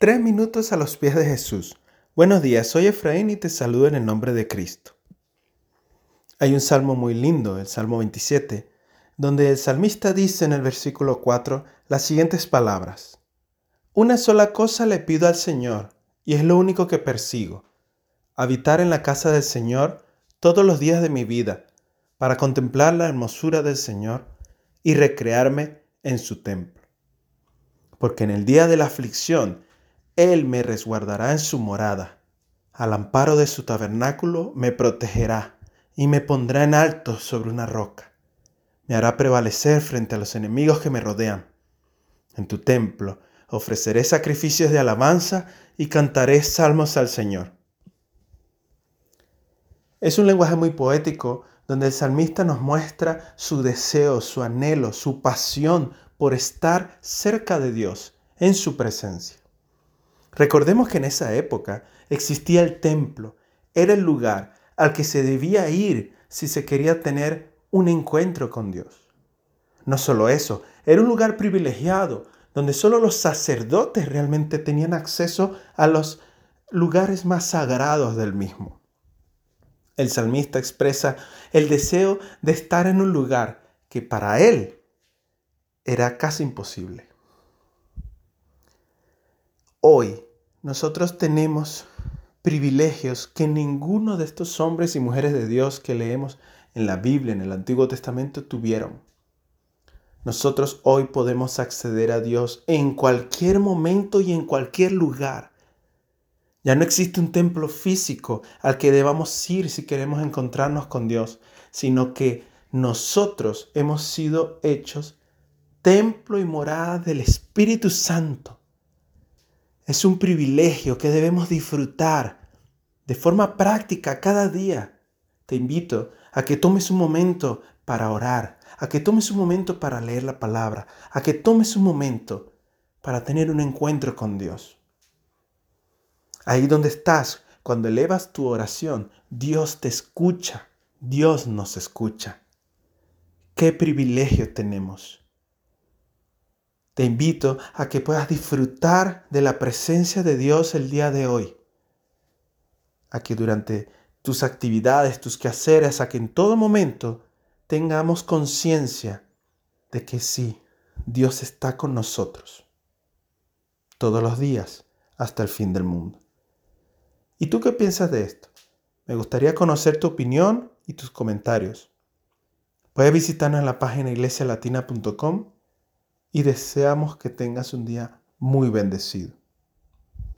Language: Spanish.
Tres minutos a los pies de Jesús. Buenos días, soy Efraín y te saludo en el nombre de Cristo. Hay un salmo muy lindo, el Salmo 27, donde el salmista dice en el versículo 4 las siguientes palabras. Una sola cosa le pido al Señor, y es lo único que persigo, habitar en la casa del Señor todos los días de mi vida, para contemplar la hermosura del Señor y recrearme en su templo. Porque en el día de la aflicción, él me resguardará en su morada. Al amparo de su tabernáculo me protegerá y me pondrá en alto sobre una roca. Me hará prevalecer frente a los enemigos que me rodean. En tu templo ofreceré sacrificios de alabanza y cantaré salmos al Señor. Es un lenguaje muy poético donde el salmista nos muestra su deseo, su anhelo, su pasión por estar cerca de Dios, en su presencia. Recordemos que en esa época existía el templo, era el lugar al que se debía ir si se quería tener un encuentro con Dios. No solo eso, era un lugar privilegiado donde solo los sacerdotes realmente tenían acceso a los lugares más sagrados del mismo. El salmista expresa el deseo de estar en un lugar que para él era casi imposible. Hoy nosotros tenemos privilegios que ninguno de estos hombres y mujeres de Dios que leemos en la Biblia, en el Antiguo Testamento, tuvieron. Nosotros hoy podemos acceder a Dios en cualquier momento y en cualquier lugar. Ya no existe un templo físico al que debamos ir si queremos encontrarnos con Dios, sino que nosotros hemos sido hechos templo y morada del Espíritu Santo. Es un privilegio que debemos disfrutar de forma práctica cada día. Te invito a que tomes un momento para orar, a que tomes un momento para leer la palabra, a que tomes un momento para tener un encuentro con Dios. Ahí donde estás, cuando elevas tu oración, Dios te escucha, Dios nos escucha. Qué privilegio tenemos. Te invito a que puedas disfrutar de la presencia de Dios el día de hoy. A que durante tus actividades, tus quehaceres, a que en todo momento tengamos conciencia de que sí, Dios está con nosotros. Todos los días hasta el fin del mundo. ¿Y tú qué piensas de esto? Me gustaría conocer tu opinión y tus comentarios. Puedes visitarnos en la página iglesialatina.com y deseamos que tengas un día muy bendecido.